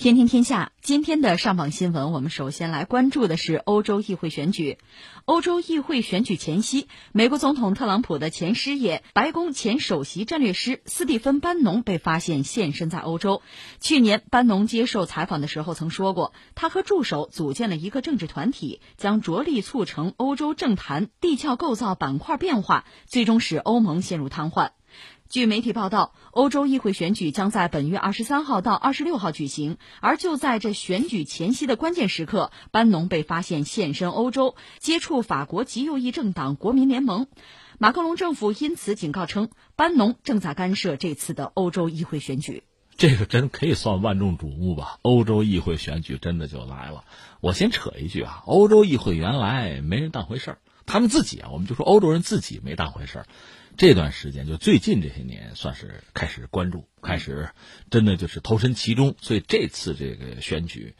天天天下，今天的上榜新闻，我们首先来关注的是欧洲议会选举。欧洲议会选举前夕，美国总统特朗普的前师爷、白宫前首席战略师斯蒂芬·班农被发现现身在欧洲。去年，班农接受采访的时候曾说过，他和助手组建了一个政治团体，将着力促成欧洲政坛地壳构造板块变化，最终使欧盟陷入瘫痪。据媒体报道，欧洲议会选举将在本月二十三号到二十六号举行。而就在这选举前夕的关键时刻，班农被发现现身欧洲，接触法国极右翼政党国民联盟。马克龙政府因此警告称，班农正在干涉这次的欧洲议会选举。这个真可以算万众瞩目吧？欧洲议会选举真的就来了。我先扯一句啊，欧洲议会原来没人当回事儿，他们自己啊，我们就说欧洲人自己没当回事儿。这段时间就最近这些年，算是开始关注，开始真的就是投身其中。所以这次这个选举，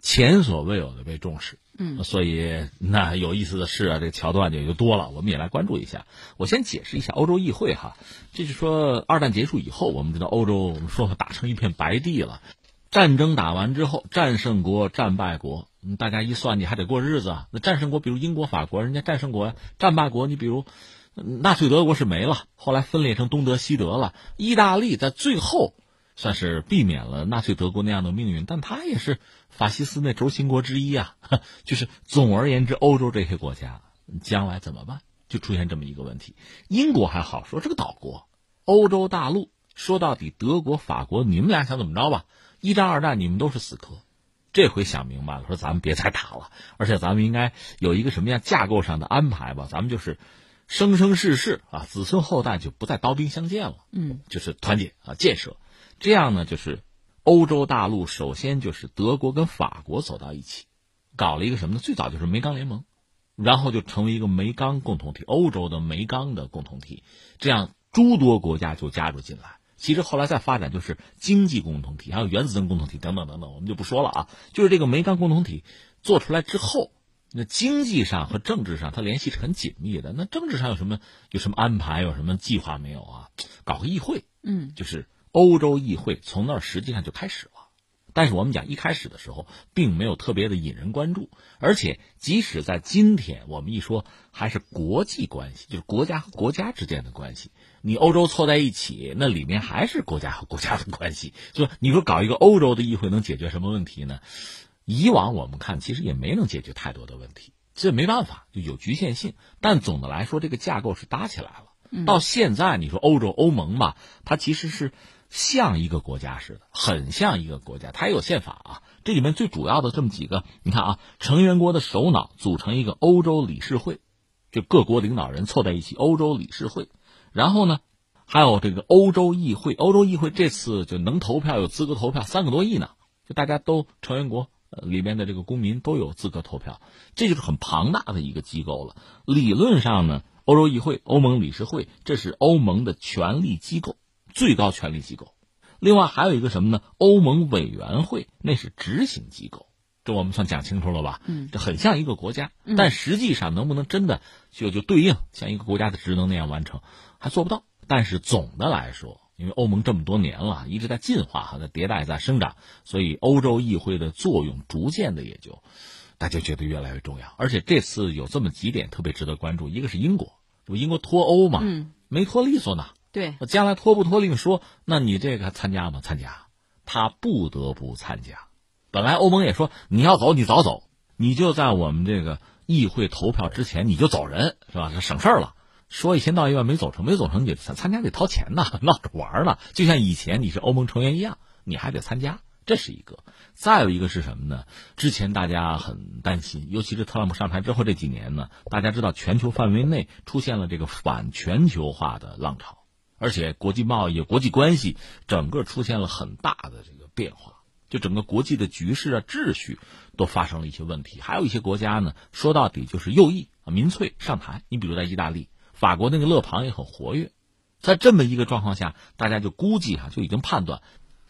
前所未有的被重视。嗯，所以那有意思的事啊，这个桥段就就多了，我们也来关注一下。我先解释一下欧洲议会哈，这就说二战结束以后，我们知道欧洲我们说打成一片白地了，战争打完之后，战胜国、战败国，大家一算，你还得过日子啊。那战胜国比如英国、法国，人家战胜国呀；战败国，你比如。纳粹德国是没了，后来分裂成东德、西德了。意大利在最后算是避免了纳粹德国那样的命运，但它也是法西斯那轴心国之一啊。就是总而言之，欧洲这些国家将来怎么办，就出现这么一个问题。英国还好说，这个岛国，欧洲大陆说到底，德国、法国，你们俩想怎么着吧？一战、二战你们都是死磕，这回想明白了，说咱们别再打了，而且咱们应该有一个什么样架构上的安排吧？咱们就是。生生世世啊，子孙后代就不再刀兵相见了。嗯，就是团结啊，建设。这样呢，就是欧洲大陆首先就是德国跟法国走到一起，搞了一个什么呢？最早就是煤钢联盟，然后就成为一个煤钢共同体，欧洲的煤钢的共同体。这样诸多国家就加入进来。其实后来再发展就是经济共同体，还有原子能共同体等等等等，我们就不说了啊。就是这个煤钢共同体做出来之后。那经济上和政治上，它联系是很紧密的。那政治上有什么有什么安排，有什么计划没有啊？搞个议会，嗯，就是欧洲议会，从那儿实际上就开始了。但是我们讲一开始的时候，并没有特别的引人关注。而且即使在今天，我们一说还是国际关系，就是国家和国家之间的关系。你欧洲凑在一起，那里面还是国家和国家的关系。就你说搞一个欧洲的议会能解决什么问题呢？以往我们看，其实也没能解决太多的问题，这没办法，就有局限性。但总的来说，这个架构是搭起来了。到现在，你说欧洲欧盟吧，它其实是像一个国家似的，很像一个国家。它也有宪法啊，这里面最主要的这么几个，你看啊，成员国的首脑组成一个欧洲理事会，就各国领导人凑在一起，欧洲理事会。然后呢，还有这个欧洲议会，欧洲议会这次就能投票，有资格投票三个多亿呢，就大家都成员国。呃，里面的这个公民都有资格投票，这就是很庞大的一个机构了。理论上呢，欧洲议会、欧盟理事会，这是欧盟的权力机构，最高权力机构。另外还有一个什么呢？欧盟委员会，那是执行机构。这我们算讲清楚了吧？嗯，这很像一个国家，但实际上能不能真的就就对应像一个国家的职能那样完成，还做不到。但是总的来说。因为欧盟这么多年了，一直在进化哈，在迭代，在生长，所以欧洲议会的作用逐渐的也就，大家觉得越来越重要。而且这次有这么几点特别值得关注，一个是英国，这不英国脱欧嘛，嗯，没脱利索呢。对，将来脱不脱另说。那你这个参加吗？参加，他不得不参加。本来欧盟也说你要走，你早走，你就在我们这个议会投票之前你就走人，是吧？这省事儿了。说一千道一万没走成，没走成你参参加得掏钱呐，闹着玩呢。就像以前你是欧盟成员一样，你还得参加，这是一个。再有一个是什么呢？之前大家很担心，尤其是特朗普上台之后这几年呢，大家知道全球范围内出现了这个反全球化的浪潮，而且国际贸易、国际关系整个出现了很大的这个变化，就整个国际的局势啊、秩序都发生了一些问题。还有一些国家呢，说到底就是右翼啊、民粹上台。你比如在意大利。法国那个勒庞也很活跃，在这么一个状况下，大家就估计哈就已经判断，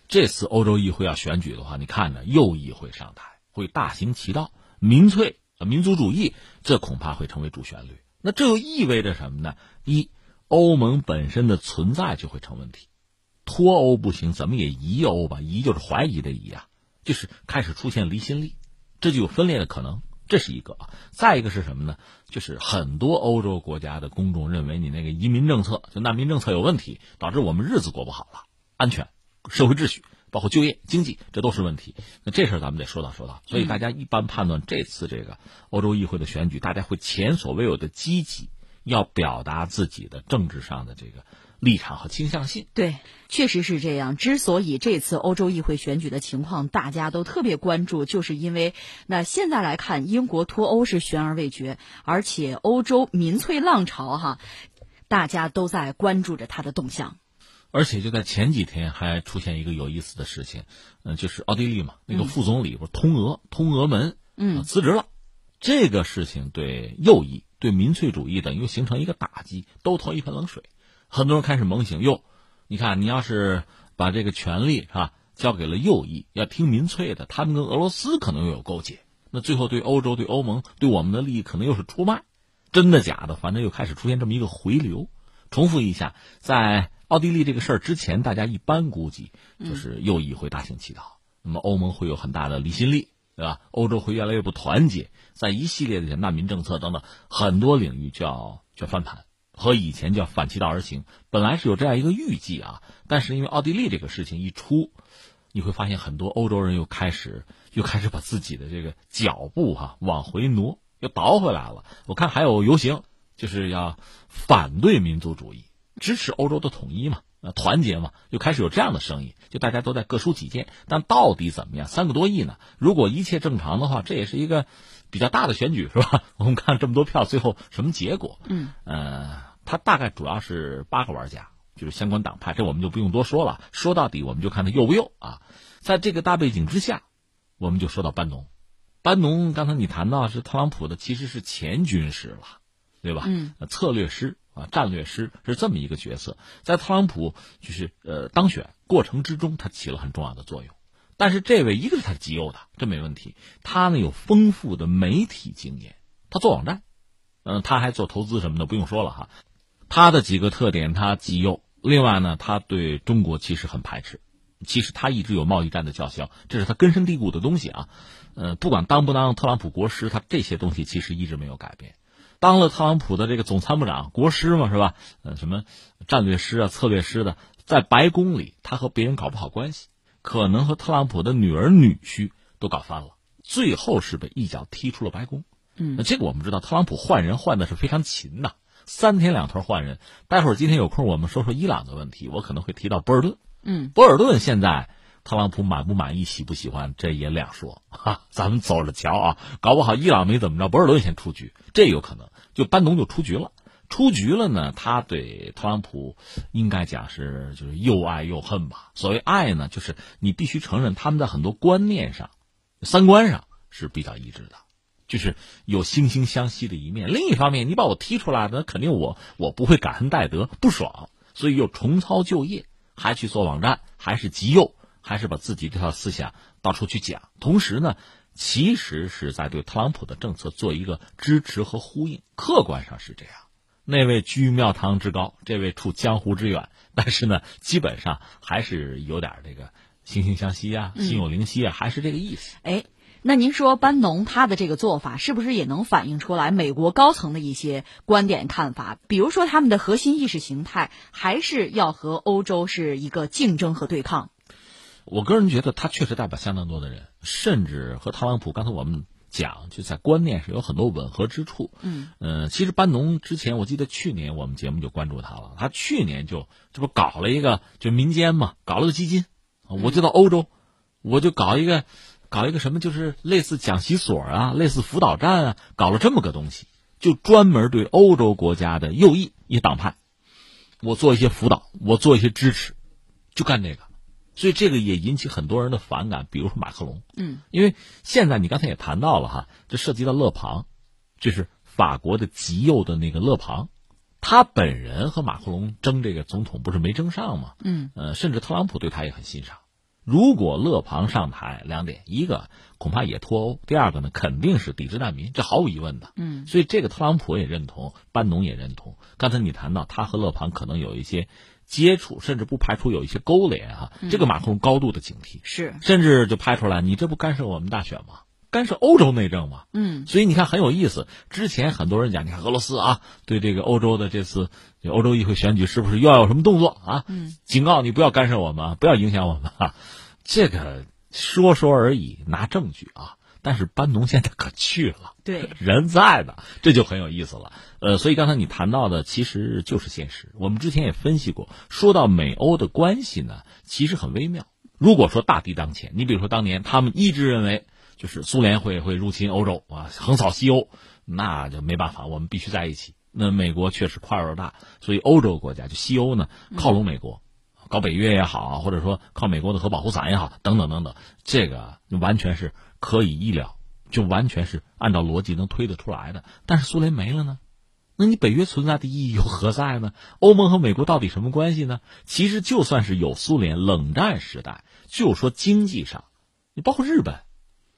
这次欧洲议会要选举的话，你看着右翼会上台，会大行其道，民粹、民族主义，这恐怕会成为主旋律。那这又意味着什么呢？一，欧盟本身的存在就会成问题，脱欧不行，怎么也疑欧吧？疑就是怀疑的疑啊。就是开始出现离心力，这就有分裂的可能。这是一个啊，再一个是什么呢？就是很多欧洲国家的公众认为你那个移民政策就难民政策有问题，导致我们日子过不好了，安全、社会秩序，包括就业、经济，这都是问题。那这事儿咱们得说道说道。所以大家一般判断这次这个欧洲议会的选举，大家会前所未有的积极，要表达自己的政治上的这个。立场和倾向性，对，确实是这样。之所以这次欧洲议会选举的情况大家都特别关注，就是因为那现在来看，英国脱欧是悬而未决，而且欧洲民粹浪潮哈，大家都在关注着它的动向。而且就在前几天还出现一个有意思的事情，嗯，就是奥地利嘛，那个副总理不是通俄通俄门，嗯，辞职了。这个事情对右翼、对民粹主义等又形成一个打击，都投一盆冷水。很多人开始猛醒，哟，你看，你要是把这个权力是吧交给了右翼，要听民粹的，他们跟俄罗斯可能又有勾结，那最后对欧洲、对欧盟、对我们的利益可能又是出卖，真的假的？反正又开始出现这么一个回流。重复一下，在奥地利这个事儿之前，大家一般估计就是右翼会大行其道，那么欧盟会有很大的离心力，对吧？欧洲会越来越不团结，在一系列的难民政策等等很多领域就要就要翻盘。和以前叫反其道而行，本来是有这样一个预计啊，但是因为奥地利这个事情一出，你会发现很多欧洲人又开始又开始把自己的这个脚步哈往回挪，又倒回来了。我看还有游行，就是要反对民族主义，支持欧洲的统一嘛，呃，团结嘛，又开始有这样的声音，就大家都在各抒己见。但到底怎么样？三个多亿呢？如果一切正常的话，这也是一个比较大的选举，是吧？我们看这么多票，最后什么结果？嗯，呃。它大概主要是八个玩家，就是相关党派，这我们就不用多说了。说到底，我们就看他右不右啊。在这个大背景之下，我们就说到班农。班农刚才你谈到是特朗普的，其实是前军师了，对吧？嗯，策略师啊，战略师是这么一个角色，在特朗普就是呃当选过程之中，他起了很重要的作用。但是这位一个是他极右的，这没问题。他呢有丰富的媒体经验，他做网站，嗯，他还做投资什么的，不用说了哈。他的几个特点，他极右。另外呢，他对中国其实很排斥。其实他一直有贸易战的叫嚣，这是他根深蒂固的东西啊。呃，不管当不当特朗普国师，他这些东西其实一直没有改变。当了特朗普的这个总参谋长，国师嘛，是吧？呃，什么战略师啊、策略师的，在白宫里，他和别人搞不好关系，可能和特朗普的女儿女婿都搞翻了，最后是被一脚踢出了白宫。嗯，那这个我们知道，特朗普换人换的是非常勤的。三天两头换人，待会儿今天有空我们说说伊朗的问题，我可能会提到博尔顿。嗯，博尔顿现在特朗普满不满意、喜不喜欢，这也两说哈，咱们走着瞧啊，搞不好伊朗没怎么着，博尔顿先出局，这有可能，就班农就出局了。出局了呢，他对特朗普应该讲是就是又爱又恨吧。所谓爱呢，就是你必须承认他们在很多观念上、三观上是比较一致的。就是有惺惺相惜的一面。另一方面，你把我踢出来，那肯定我我不会感恩戴德，不爽，所以又重操旧业，还去做网站，还是极右，还是把自己这套思想到处去讲。同时呢，其实是在对特朗普的政策做一个支持和呼应。客观上是这样。那位居庙堂之高，这位处江湖之远，但是呢，基本上还是有点这个惺惺相惜啊，心有灵犀啊，还是这个意思。哎。那您说班农他的这个做法是不是也能反映出来美国高层的一些观点看法？比如说他们的核心意识形态还是要和欧洲是一个竞争和对抗？我个人觉得他确实代表相当多的人，甚至和特朗普刚才我们讲就在观念上有很多吻合之处。嗯，呃，其实班农之前我记得去年我们节目就关注他了，他去年就这不搞了一个就民间嘛，搞了个基金，我就到欧洲，我就搞一个。搞一个什么，就是类似讲习所啊，类似辅导站啊，搞了这么个东西，就专门对欧洲国家的右翼一些党派，我做一些辅导，我做一些支持，就干这个，所以这个也引起很多人的反感，比如说马克龙，嗯，因为现在你刚才也谈到了哈，这涉及到勒庞，就是法国的极右的那个勒庞，他本人和马克龙争这个总统不是没争上吗？嗯，呃，甚至特朗普对他也很欣赏。如果勒庞上台，两点：一个恐怕也脱欧；第二个呢，肯定是抵制难民，这毫无疑问的。嗯，所以这个特朗普也认同，班农也认同。刚才你谈到他和勒庞可能有一些接触，甚至不排除有一些勾连哈。这个马克龙高度的警惕，是，甚至就拍出来，你这不干涉我们大选吗？干涉欧洲内政嘛，嗯，所以你看很有意思。之前很多人讲，你看俄罗斯啊，对这个欧洲的这次欧洲议会选举是不是又要有什么动作啊？嗯，警告你不要干涉我们，不要影响我们啊。这个说说而已，拿证据啊。但是班农现在可去了，对，人在的，这就很有意思了。呃，所以刚才你谈到的其实就是现实。我们之前也分析过，说到美欧的关系呢，其实很微妙。如果说大敌当前，你比如说当年他们一直认为。就是苏联会会入侵欧洲啊，横扫西欧，那就没办法，我们必须在一起。那美国确实块头大，所以欧洲国家就西欧呢靠拢美国，搞北约也好，或者说靠美国的核保护伞也好，等等等等，这个完全是可以意料，就完全是按照逻辑能推得出来的。但是苏联没了呢，那你北约存在的意义又何在呢？欧盟和美国到底什么关系呢？其实就算是有苏联，冷战时代就说经济上，你包括日本。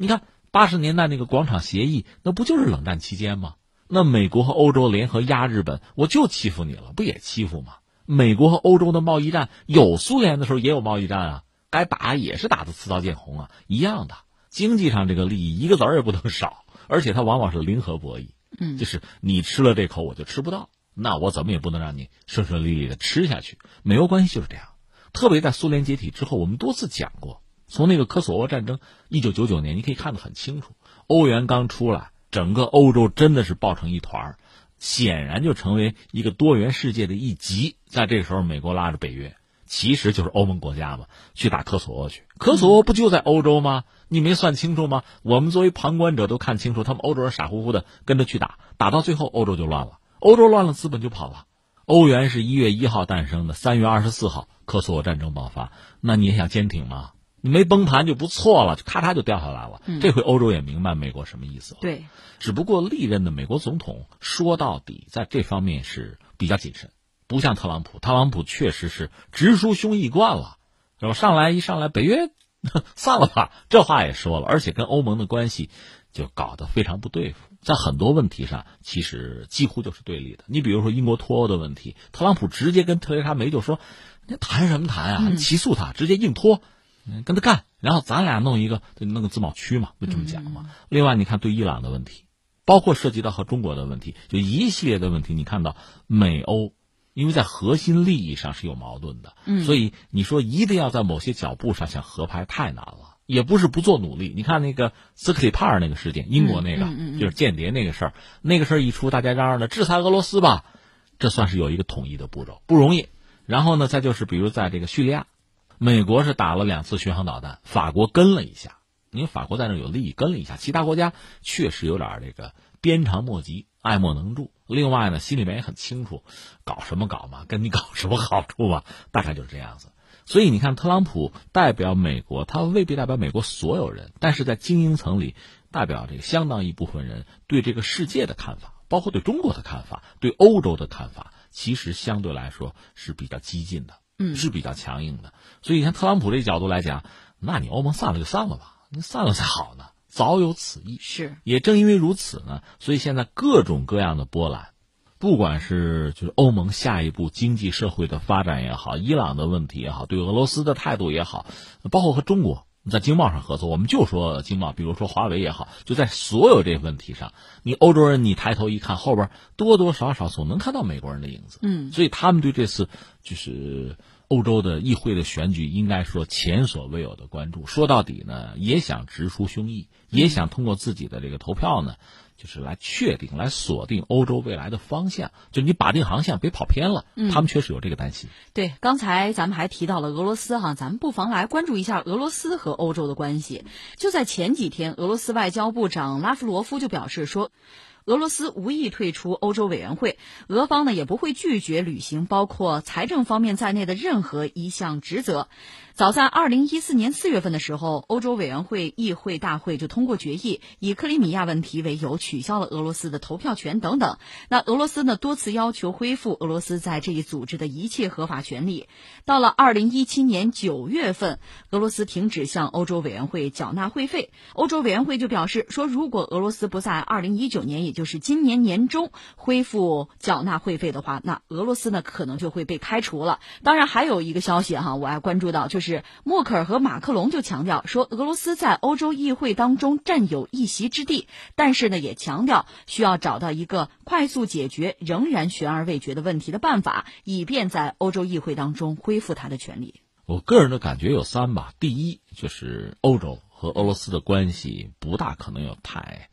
你看八十年代那个广场协议，那不就是冷战期间吗？那美国和欧洲联合压日本，我就欺负你了，不也欺负吗？美国和欧洲的贸易战，有苏联的时候也有贸易战啊，该打也是打的刺刀见红啊，一样的。经济上这个利益一个子儿也不能少，而且它往往是零和博弈，嗯，就是你吃了这口，我就吃不到，那我怎么也不能让你顺顺利利的吃下去。美欧关系就是这样，特别在苏联解体之后，我们多次讲过。从那个科索沃战争，一九九九年，你可以看得很清楚。欧元刚出来，整个欧洲真的是抱成一团儿，显然就成为一个多元世界的一极。在这时候，美国拉着北约，其实就是欧盟国家嘛，去打科索沃去。科索沃不就在欧洲吗？你没算清楚吗？我们作为旁观者都看清楚，他们欧洲人傻乎乎的跟着去打，打到最后欧洲就乱了。欧洲乱了，资本就跑了。欧元是一月一号诞生的，三月二十四号科索沃战争爆发。那你也想坚挺吗？你没崩盘就不错了，就咔嚓就掉下来了。这回欧洲也明白美国什么意思了。对，只不过历任的美国总统说到底在这方面是比较谨慎，不像特朗普。特朗普确实是直抒胸臆惯了，然后上来一上来北约散了吧，这话也说了，而且跟欧盟的关系就搞得非常不对付，在很多问题上其实几乎就是对立的。你比如说英国脱欧的问题，特朗普直接跟特蕾莎梅就说：“你谈什么谈啊？起诉他，直接硬脱。”嗯，跟他干，然后咱俩弄一个，弄个自贸区嘛，就这么讲嘛。另外，你看对伊朗的问题，包括涉及到和中国的问题，就一系列的问题，你看到美欧，因为在核心利益上是有矛盾的，嗯，所以你说一定要在某些脚步上想合拍太难了，也不是不做努力。你看那个斯克里帕尔那个事件，英国那个就是间谍那个事儿，那个事儿一出，大家嚷嚷着制裁俄罗斯吧，这算是有一个统一的步骤，不容易。然后呢，再就是比如在这个叙利亚。美国是打了两次巡航导弹，法国跟了一下，因为法国在那有利益，跟了一下。其他国家确实有点这个鞭长莫及，爱莫能助。另外呢，心里面也很清楚，搞什么搞嘛，跟你搞什么好处嘛，大概就是这样子。所以你看，特朗普代表美国，他未必代表美国所有人，但是在精英层里，代表这个相当一部分人对这个世界的看法，包括对中国的看法，对欧洲的看法，其实相对来说是比较激进的。嗯，是比较强硬的，所以你看特朗普这角度来讲，那你欧盟散了就散了吧，你散了才好呢，早有此意。是，也正因为如此呢，所以现在各种各样的波澜，不管是就是欧盟下一步经济社会的发展也好，伊朗的问题也好，对俄罗斯的态度也好，包括和中国。在经贸上合作，我们就说经贸，比如说华为也好，就在所有这问题上，你欧洲人你抬头一看，后边多多少少总能看到美国人的影子。嗯，所以他们对这次就是欧洲的议会的选举，应该说前所未有的关注。说到底呢，也想直抒胸臆，也想通过自己的这个投票呢。就是来确定、来锁定欧洲未来的方向，就你把定航向，别跑偏了。他们确实有这个担心。对，刚才咱们还提到了俄罗斯哈，咱们不妨来关注一下俄罗斯和欧洲的关系。就在前几天，俄罗斯外交部长拉夫罗夫就表示说。俄罗斯无意退出欧洲委员会，俄方呢也不会拒绝履行包括财政方面在内的任何一项职责。早在二零一四年四月份的时候，欧洲委员会议会大会就通过决议，以克里米亚问题为由取消了俄罗斯的投票权等等。那俄罗斯呢多次要求恢复俄罗斯在这一组织的一切合法权利。到了二零一七年九月份，俄罗斯停止向欧洲委员会缴纳会费，欧洲委员会就表示说，如果俄罗斯不在二零一九年以就是今年年中恢复缴纳会费的话，那俄罗斯呢可能就会被开除了。当然，还有一个消息哈，我还关注到，就是默克尔和马克龙就强调说，俄罗斯在欧洲议会当中占有一席之地，但是呢，也强调需要找到一个快速解决仍然悬而未决的问题的办法，以便在欧洲议会当中恢复他的权利。我个人的感觉有三吧，第一就是欧洲和俄罗斯的关系不大可能有太，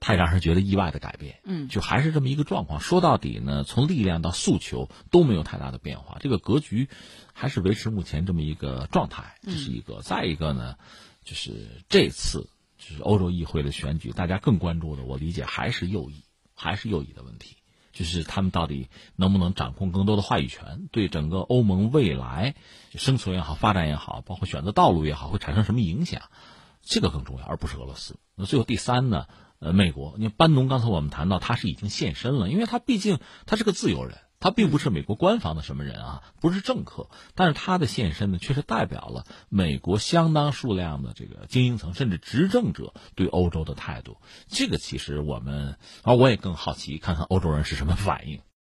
太让人觉得意外的改变，嗯，就还是这么一个状况。说到底呢，从力量到诉求都没有太大的变化，这个格局还是维持目前这么一个状态，这是一个。再一个呢，就是这次就是欧洲议会的选举，大家更关注的，我理解还是右翼，还是右翼的问题。就是他们到底能不能掌控更多的话语权，对整个欧盟未来生存也好、发展也好，包括选择道路也好，会产生什么影响？这个更重要，而不是俄罗斯。那最后第三呢？呃，美国，你班农刚才我们谈到他是已经现身了，因为他毕竟他是个自由人。他并不是美国官方的什么人啊，不是政客，但是他的现身呢，确实代表了美国相当数量的这个精英层甚至执政者对欧洲的态度。这个其实我们，而我也更好奇，看看欧洲人是什么反应。